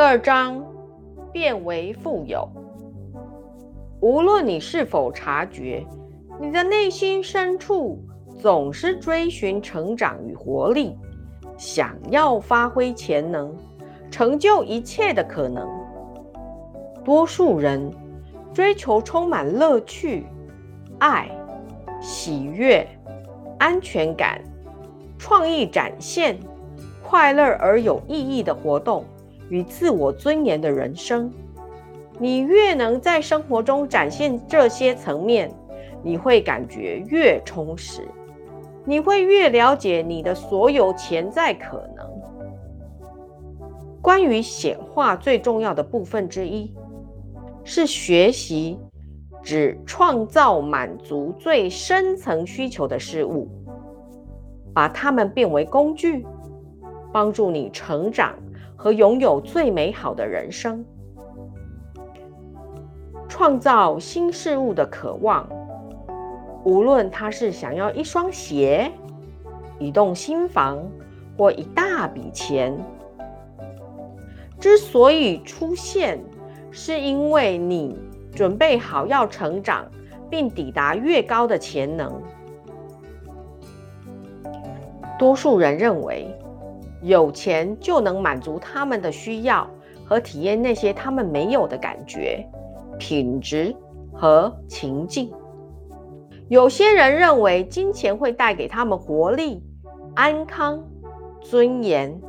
第二章，变为富有。无论你是否察觉，你的内心深处总是追寻成长与活力，想要发挥潜能，成就一切的可能。多数人追求充满乐趣、爱、喜悦、安全感、创意展现、快乐而有意义的活动与自我尊严的人生。你越能在生活中展现这些层面，你会感觉越充实，你会越了解你的所有潜在可能。关于显化最重要的部分之一，是学习只创造满足最深层需求的事物，把它们变为工具，帮助你成长和拥有最美好的人生。创造新事物的渴望，无论他是想要一双鞋、一栋新房或一大笔钱，之所以出现，是因为你准备好要成长，并抵达越高的潜能。多数人认为，有钱就能满足他们的需要和体验那些他们没有的感觉。品质和情境。有些人认为金钱会带给他们活力、安康、尊严、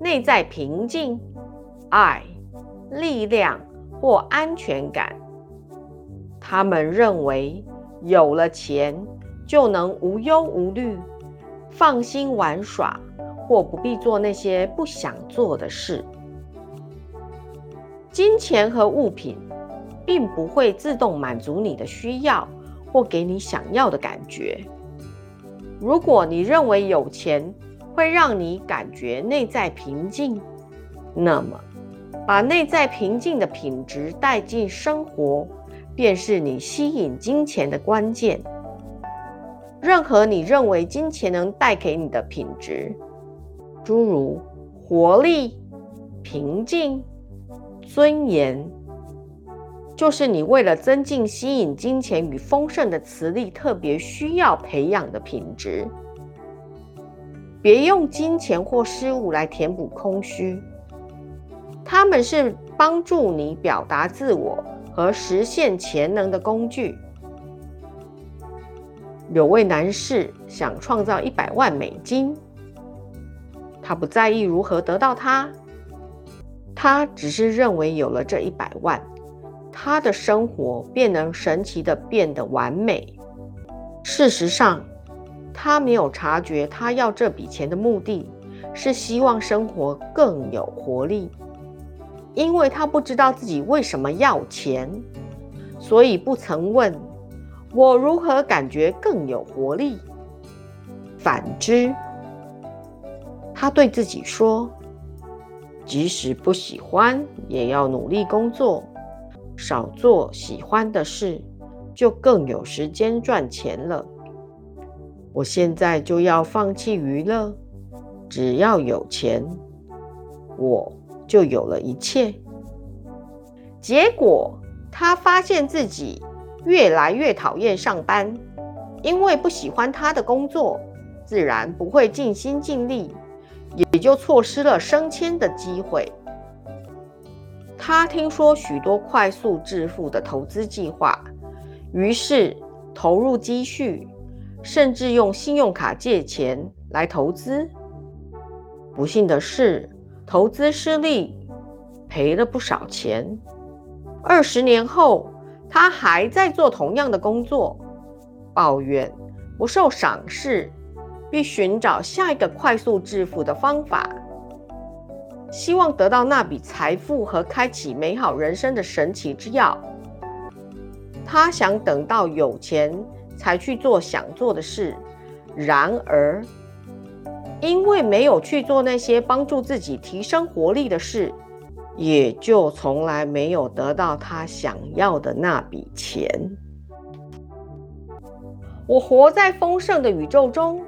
内在平静、爱、力量或安全感。他们认为有了钱就能无忧无虑、放心玩耍，或不必做那些不想做的事。金钱和物品。并不会自动满足你的需要或给你想要的感觉。如果你认为有钱会让你感觉内在平静，那么把内在平静的品质带进生活，便是你吸引金钱的关键。任何你认为金钱能带给你的品质，诸如活力、平静、尊严。就是你为了增进吸引金钱与丰盛的磁力，特别需要培养的品质。别用金钱或事物来填补空虚，他们是帮助你表达自我和实现潜能的工具。有位男士想创造一百万美金，他不在意如何得到它，他只是认为有了这一百万。他的生活便能神奇的变得完美。事实上，他没有察觉，他要这笔钱的目的是希望生活更有活力，因为他不知道自己为什么要钱，所以不曾问我如何感觉更有活力。反之，他对自己说：“即使不喜欢，也要努力工作。”少做喜欢的事，就更有时间赚钱了。我现在就要放弃娱乐，只要有钱，我就有了一切。结果，他发现自己越来越讨厌上班，因为不喜欢他的工作，自然不会尽心尽力，也就错失了升迁的机会。他听说许多快速致富的投资计划，于是投入积蓄，甚至用信用卡借钱来投资。不幸的是，投资失利，赔了不少钱。二十年后，他还在做同样的工作，抱怨不受赏识，并寻找下一个快速致富的方法。希望得到那笔财富和开启美好人生的神奇之药。他想等到有钱才去做想做的事，然而因为没有去做那些帮助自己提升活力的事，也就从来没有得到他想要的那笔钱。我活在丰盛的宇宙中，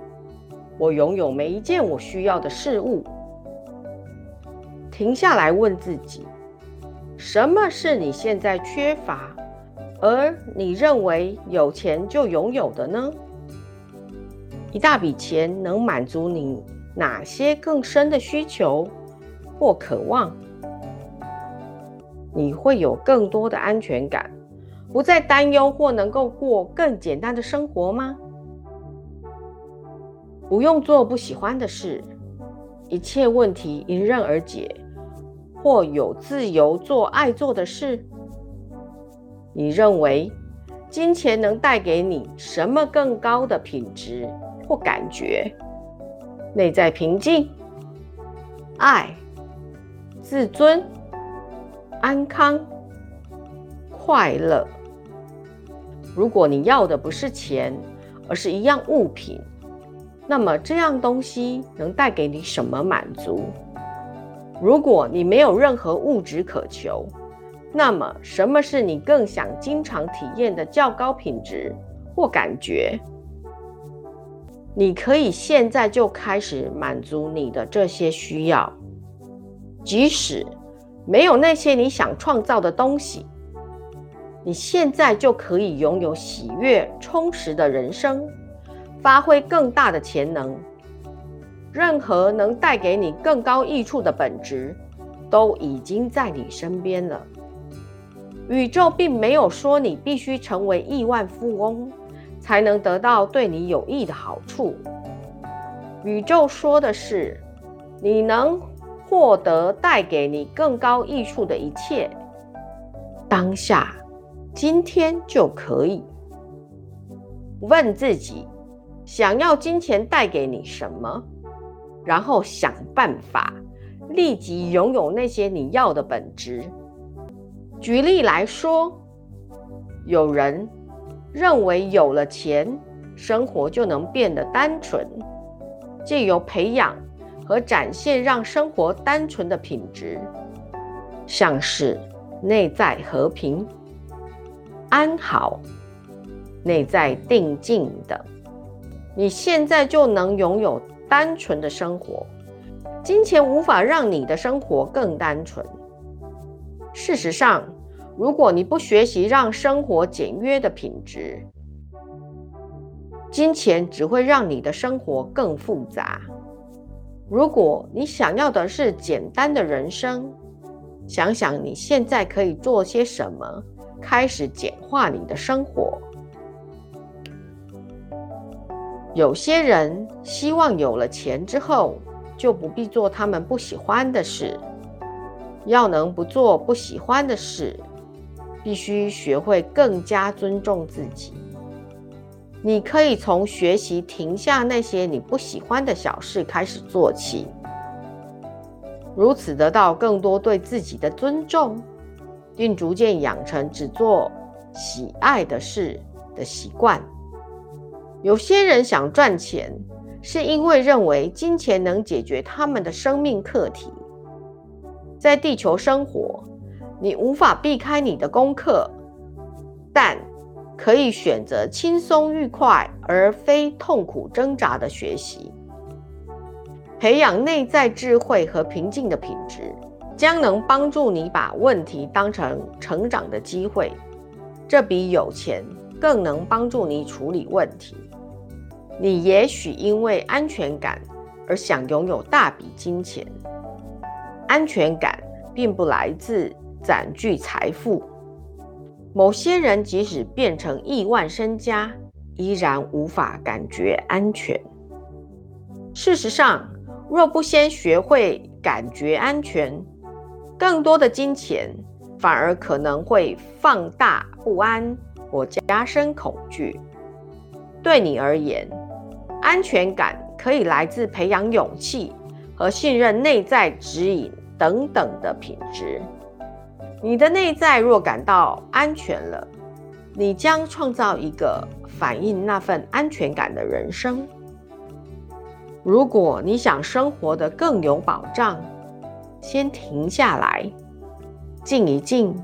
我拥有每一件我需要的事物。停下来问自己：什么是你现在缺乏，而你认为有钱就拥有的呢？一大笔钱能满足你哪些更深的需求或渴望？你会有更多的安全感，不再担忧或能够过更简单的生活吗？不用做不喜欢的事，一切问题迎刃而解，或有自由做爱做的事。你认为金钱能带给你什么更高的品质？或感觉内在平静、爱、自尊、安康、快乐。如果你要的不是钱，而是一样物品，那么这样东西能带给你什么满足？如果你没有任何物质渴求，那么什么是你更想经常体验的较高品质或感觉？你可以现在就开始满足你的这些需要，即使没有那些你想创造的东西，你现在就可以拥有喜悦、充实的人生，发挥更大的潜能。任何能带给你更高益处的本质，都已经在你身边了。宇宙并没有说你必须成为亿万富翁。才能得到对你有益的好处。宇宙说的是，你能获得带给你更高益处的一切，当下、今天就可以。问自己，想要金钱带给你什么，然后想办法立即拥有那些你要的本质。举例来说，有人。认为有了钱，生活就能变得单纯，借由培养和展现让生活单纯的品质，像是内在和平、安好、内在定静等，你现在就能拥有单纯的生活。金钱无法让你的生活更单纯。事实上。如果你不学习让生活简约的品质，金钱只会让你的生活更复杂。如果你想要的是简单的人生，想想你现在可以做些什么，开始简化你的生活。有些人希望有了钱之后就不必做他们不喜欢的事，要能不做不喜欢的事。必须学会更加尊重自己。你可以从学习停下那些你不喜欢的小事开始做起，如此得到更多对自己的尊重，并逐渐养成只做喜爱的事的习惯。有些人想赚钱，是因为认为金钱能解决他们的生命课题，在地球生活。你无法避开你的功课，但可以选择轻松愉快而非痛苦挣扎的学习，培养内在智慧和平静的品质，将能帮助你把问题当成成长的机会。这比有钱更能帮助你处理问题。你也许因为安全感而想拥有大笔金钱，安全感并不来自。攒聚财富，某些人即使变成亿万身家，依然无法感觉安全。事实上，若不先学会感觉安全，更多的金钱反而可能会放大不安或加深恐惧。对你而言，安全感可以来自培养勇气和信任内在指引等等的品质。你的内在若感到安全了，你将创造一个反映那份安全感的人生。如果你想生活的更有保障，先停下来，静一静，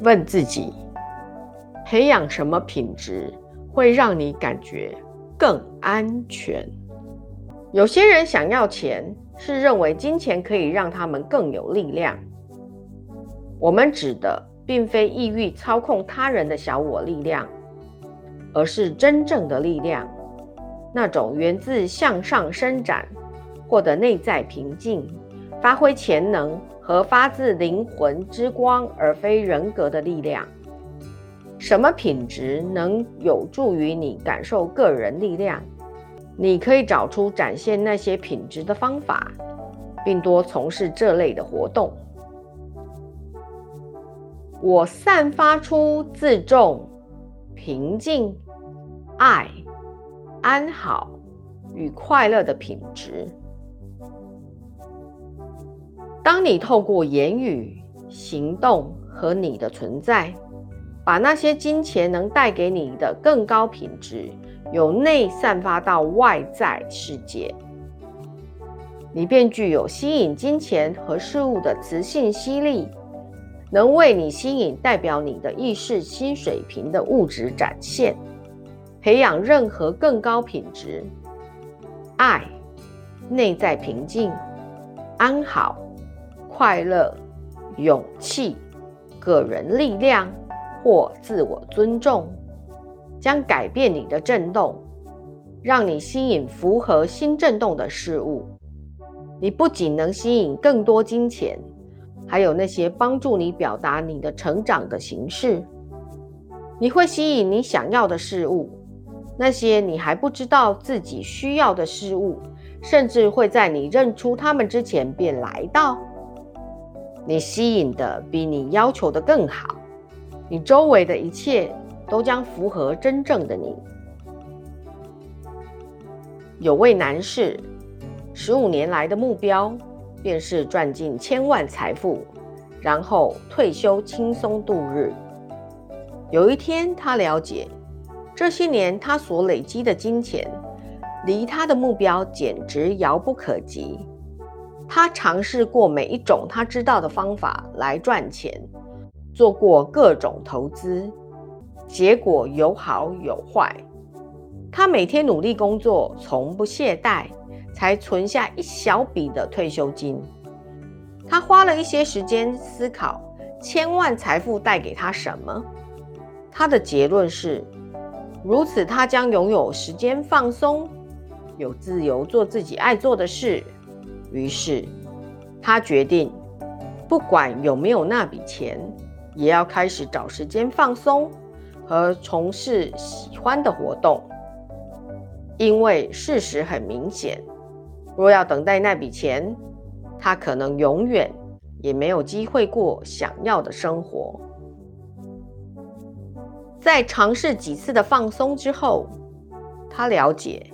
问自己：培养什么品质会让你感觉更安全？有些人想要钱，是认为金钱可以让他们更有力量。我们指的并非意欲操控他人的小我力量，而是真正的力量，那种源自向上伸展、获得内在平静、发挥潜能和发自灵魂之光而非人格的力量。什么品质能有助于你感受个人力量？你可以找出展现那些品质的方法，并多从事这类的活动。我散发出自重、平静、爱、安好与快乐的品质。当你透过言语、行动和你的存在。把那些金钱能带给你的更高品质，由内散发到外在世界，你便具有吸引金钱和事物的磁性吸力，能为你吸引代表你的意识新水平的物质展现，培养任何更高品质、爱、内在平静、安好、快乐、勇气、个人力量。或自我尊重，将改变你的振动，让你吸引符合新振动的事物。你不仅能吸引更多金钱，还有那些帮助你表达你的成长的形式。你会吸引你想要的事物，那些你还不知道自己需要的事物，甚至会在你认出它们之前便来到。你吸引的比你要求的更好。你周围的一切都将符合真正的你。有位男士，十五年来的目标便是赚进千万财富，然后退休轻松度日。有一天，他了解这些年他所累积的金钱离他的目标简直遥不可及。他尝试过每一种他知道的方法来赚钱。做过各种投资，结果有好有坏。他每天努力工作，从不懈怠，才存下一小笔的退休金。他花了一些时间思考千万财富带给他什么。他的结论是：如此，他将拥有时间放松，有自由做自己爱做的事。于是，他决定，不管有没有那笔钱。也要开始找时间放松和从事喜欢的活动，因为事实很明显，若要等待那笔钱，他可能永远也没有机会过想要的生活。在尝试几次的放松之后，他了解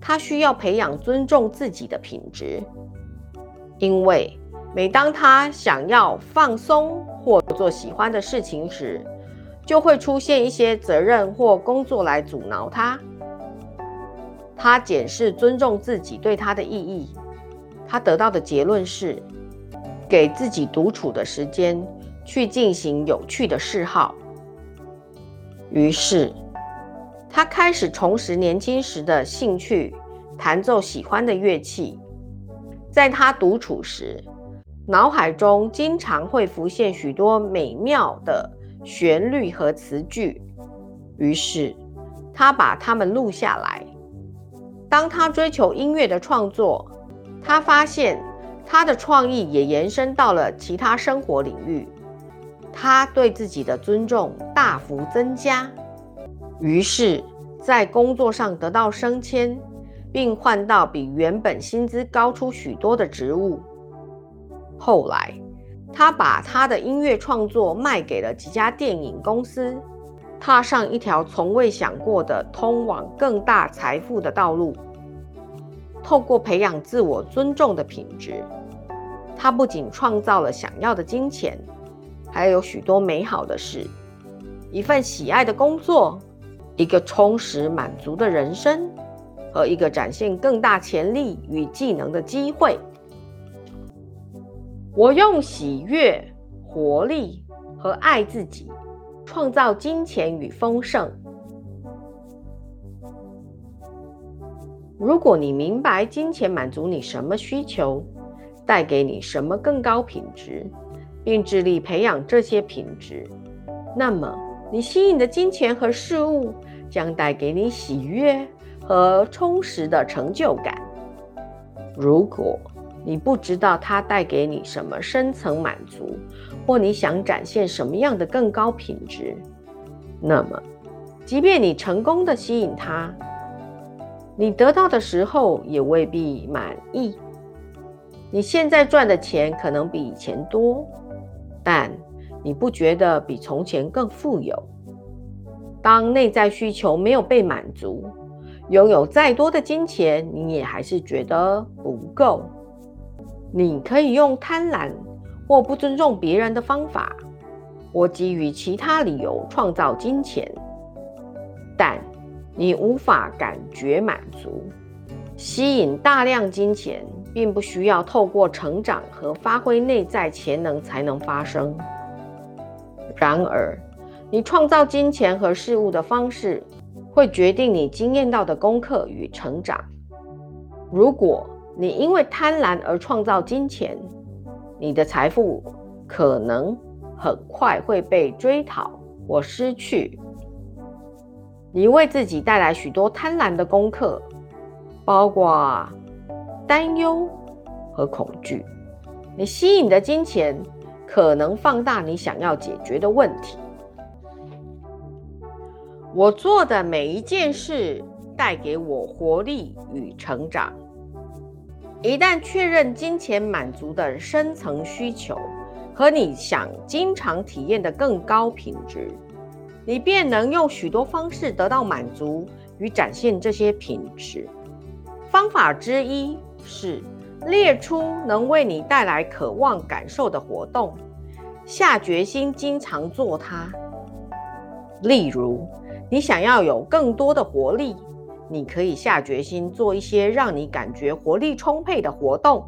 他需要培养尊重自己的品质，因为。每当他想要放松或做喜欢的事情时，就会出现一些责任或工作来阻挠他。他检视尊重自己对他的意义，他得到的结论是：给自己独处的时间，去进行有趣的嗜好。于是，他开始重拾年轻时的兴趣，弹奏喜欢的乐器。在他独处时，脑海中经常会浮现许多美妙的旋律和词句，于是他把它们录下来。当他追求音乐的创作，他发现他的创意也延伸到了其他生活领域。他对自己的尊重大幅增加，于是，在工作上得到升迁，并换到比原本薪资高出许多的职务。后来，他把他的音乐创作卖给了几家电影公司，踏上一条从未想过的通往更大财富的道路。透过培养自我尊重的品质，他不仅创造了想要的金钱，还有许多美好的事：一份喜爱的工作，一个充实满足的人生，和一个展现更大潜力与技能的机会。我用喜悦、活力和爱自己，创造金钱与丰盛。如果你明白金钱满足你什么需求，带给你什么更高品质，并致力培养这些品质，那么你吸引的金钱和事物将带给你喜悦和充实的成就感。如果你不知道它带给你什么深层满足，或你想展现什么样的更高品质，那么，即便你成功的吸引它，你得到的时候也未必满意。你现在赚的钱可能比以前多，但你不觉得比从前更富有。当内在需求没有被满足，拥有再多的金钱，你也还是觉得不够。你可以用贪婪或不尊重别人的方法，或基于其他理由创造金钱，但。你无法感觉满足，吸引大量金钱，并不需要透过成长和发挥内在潜能才能发生。然而，你创造金钱和事物的方式，会决定你经验到的功课与成长。如果你因为贪婪而创造金钱，你的财富可能很快会被追讨或失去。你为自己带来许多贪婪的功课，包括担忧和恐惧。你吸引的金钱可能放大你想要解决的问题。我做的每一件事带给我活力与成长。一旦确认金钱满足的深层需求和你想经常体验的更高品质。你便能用许多方式得到满足与展现这些品质。方法之一是列出能为你带来渴望感受的活动，下决心经常做它。例如，你想要有更多的活力，你可以下决心做一些让你感觉活力充沛的活动，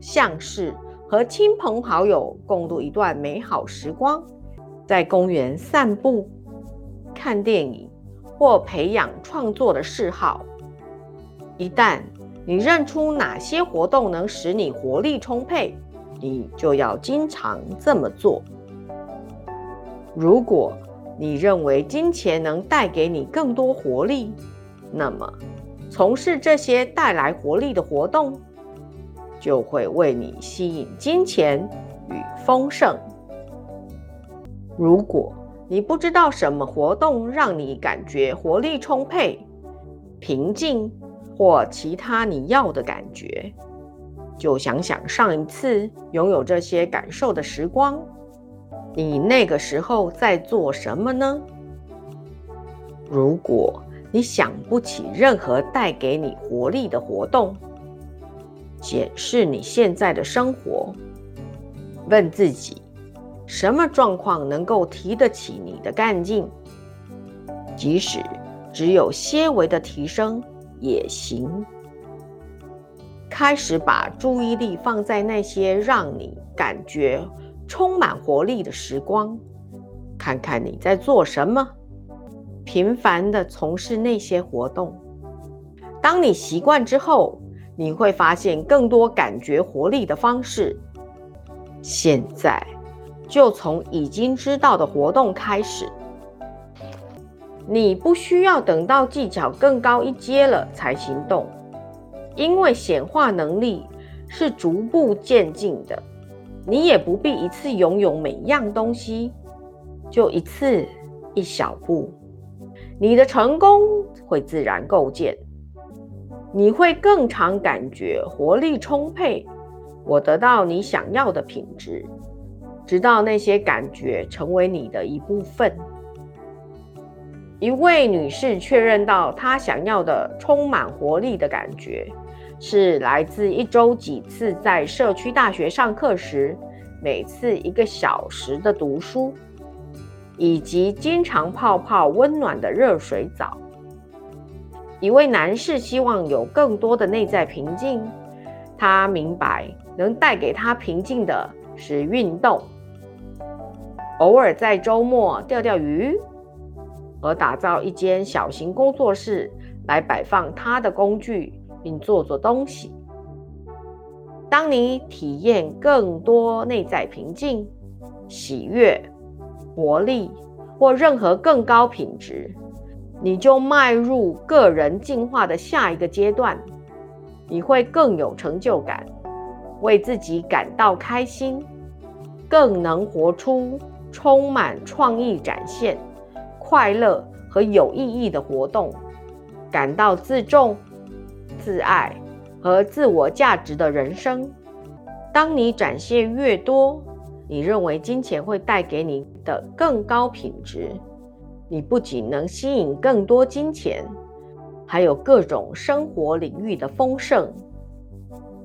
像是和亲朋好友共度一段美好时光，在公园散步。看电影或培养创作的嗜好。一旦你认出哪些活动能使你活力充沛，你就要经常这么做。如果你认为金钱能带给你更多活力，那么从事这些带来活力的活动，就会为你吸引金钱与丰盛。如果你不知道什么活动让你感觉活力充沛、平静或其他你要的感觉，就想想上一次拥有这些感受的时光，你那个时候在做什么呢？如果你想不起任何带给你活力的活动，检视你现在的生活，问自己。什么状况能够提得起你的干劲？即使只有些微的提升也行。开始把注意力放在那些让你感觉充满活力的时光，看看你在做什么，频繁地从事那些活动。当你习惯之后，你会发现更多感觉活力的方式。现在。就从已经知道的活动开始，你不需要等到技巧更高一阶了才行动，因为显化能力是逐步渐进的。你也不必一次拥有每样东西，就一次一小步，你的成功会自然构建。你会更常感觉活力充沛，我得到你想要的品质。直到那些感觉成为你的一部分。一位女士确认到，她想要的充满活力的感觉，是来自一周几次在社区大学上课时，每次一个小时的读书，以及经常泡泡温暖的热水澡。一位男士希望有更多的内在平静，他明白能带给他平静的是运动。偶尔在周末钓钓鱼，而打造一间小型工作室来摆放他的工具并做做东西。当你体验更多内在平静、喜悦、活力或任何更高品质，你就迈入个人进化的下一个阶段。你会更有成就感，为自己感到开心，更能活出充满创意、展现快乐和有意义的活动，感到自重、自爱。和自我价值的人生。当你展现越多，你认为金钱会带给你的更高品质。你不仅能吸引更多金钱，还有各种生活领域的丰盛。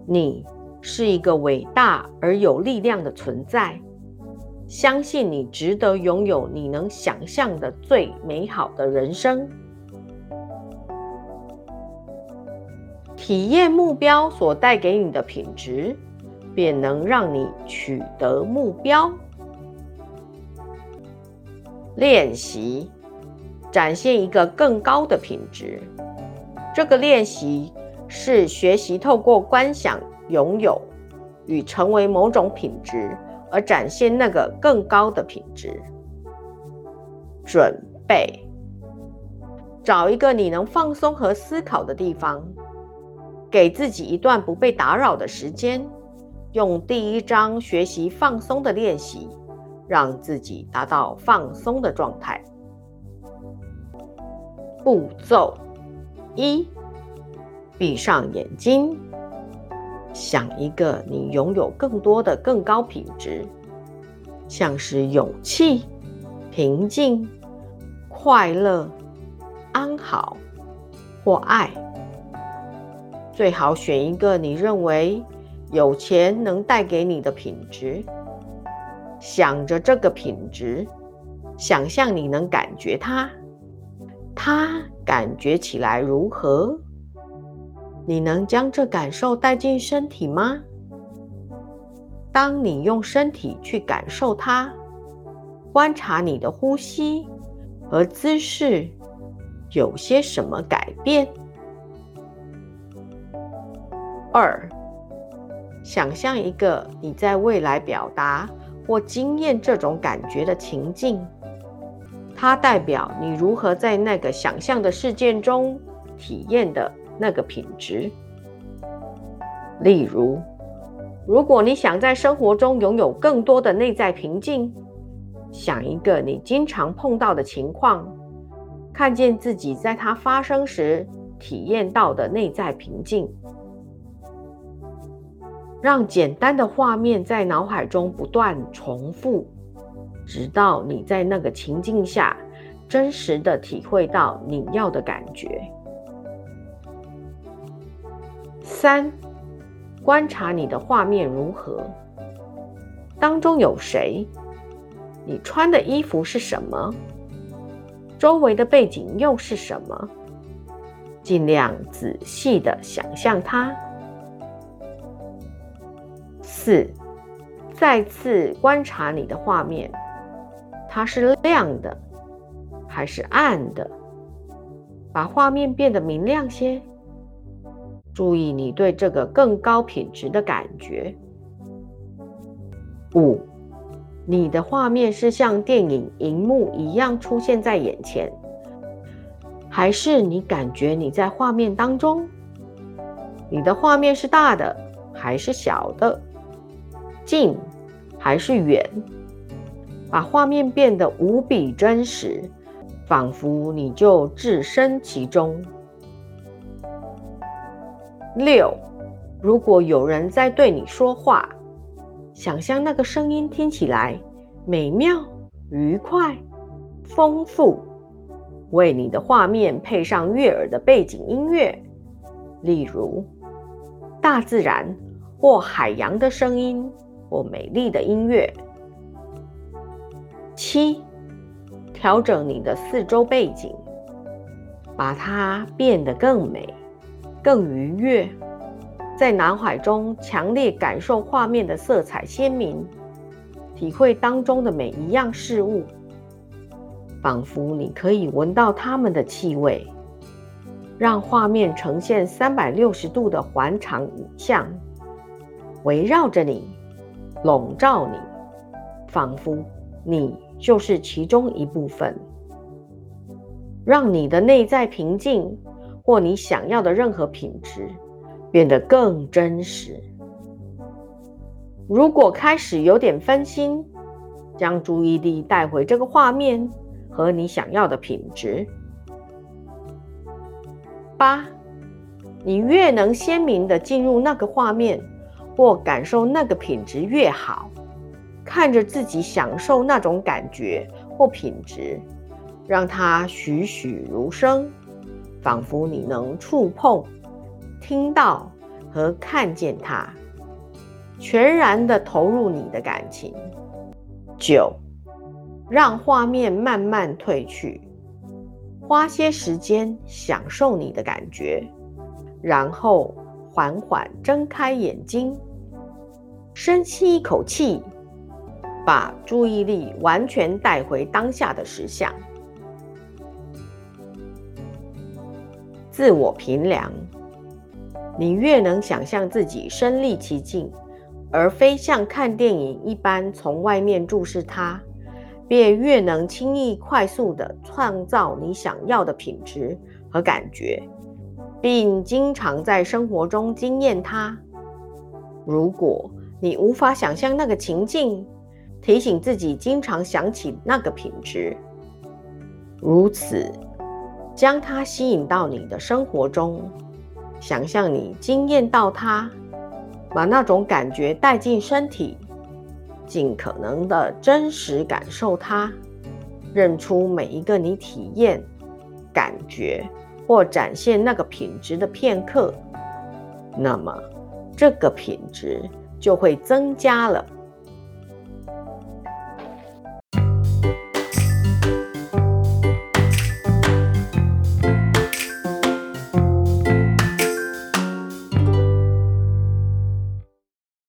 你是一个伟大而有力量的存在。相信你值得拥有你能想象的最美好的人生。体验目标所带给你的品质，便能让你取得目标。练习展现一个更高的品质。这个练习是学习透过观想、拥有与成为某种品质，而展现那个更高的品质。准备找一个你能放松和思考的地方。给自己一段不被打扰的时间，用第一章学习放松的练习，让自己达到放松的状态。步骤一：闭上眼睛，想一个你拥有更多的更高品质，像是勇气、平静、快乐、安好或爱。最好选一个你认为有钱能带给你的品质，想着这个品质，想象你能感觉它，它感觉起来如何？你能将这感受带进身体吗？当你用身体去感受它，观察你的呼吸和姿势有些什么改变？二，想象一个你在未来表达或经验这种感觉的情境，它代表你如何在那个想象的事件中体验的那个品质。例如，如果你想在生活中拥有更多的内在平静，想一个你经常碰到的情况，看见自己在它发生时体验到的内在平静。让简单的画面在脑海中不断重复，直到你在那个情境下真实的体会到你要的感觉。三，观察你的画面如何，当中有谁，你穿的衣服是什么，周围的背景又是什么，尽量仔细的想象它。四，再次观察你的画面，它是亮的还是暗的？把画面变得明亮些。注意你对这个更高品质的感觉。五，你的画面是像电影荧幕一样出现在眼前，还是你感觉你在画面当中？你的画面是大的还是小的？近还是远？把画面变得无比真实，仿佛你就置身其中。六，如果有人在对你说话，想象那个声音听起来美妙、愉快、丰富，为你的画面配上悦耳的背景音乐，例如大自然或海洋的声音。或美丽的音乐。七，调整你的四周背景，把它变得更美、更愉悦，在脑海中强烈感受画面的色彩鲜明，体会当中的每一样事物，仿佛你可以闻到它们的气味。让画面呈现三百六十度的环场影像，围绕着你，笼罩你，仿佛你就是其中一部分，让你的内在平静或你想要的任何品质变得更真实。如果开始有点分心，将注意力带回这个画面和你想要的品质。八，你越能鲜明的进入那个画面或感受那个品质越好，看着自己享受那种感觉或品质，让它栩栩如生，仿佛你能触碰、听到和看见它，全然的投入你的感情。九，让画面慢慢褪去。花些时间享受你的感觉，然后缓缓睁开眼睛，深吸一口气，把注意力完全带回当下的实相。自我评量：你越能想象自己身历其境，而非像看电影一般从外面注视它。便越能轻易、快速地创造你想要的品质和感觉，并经常在生活中经验它。如果你无法想象那个情境，提醒自己经常想起那个品质，如此将它吸引到你的生活中，想象你惊艳到它，把那种感觉带进身体。尽可能的真实感受它，认出每一个你体验、感觉或展现那个品质的片刻，那么这个品质就会增加了。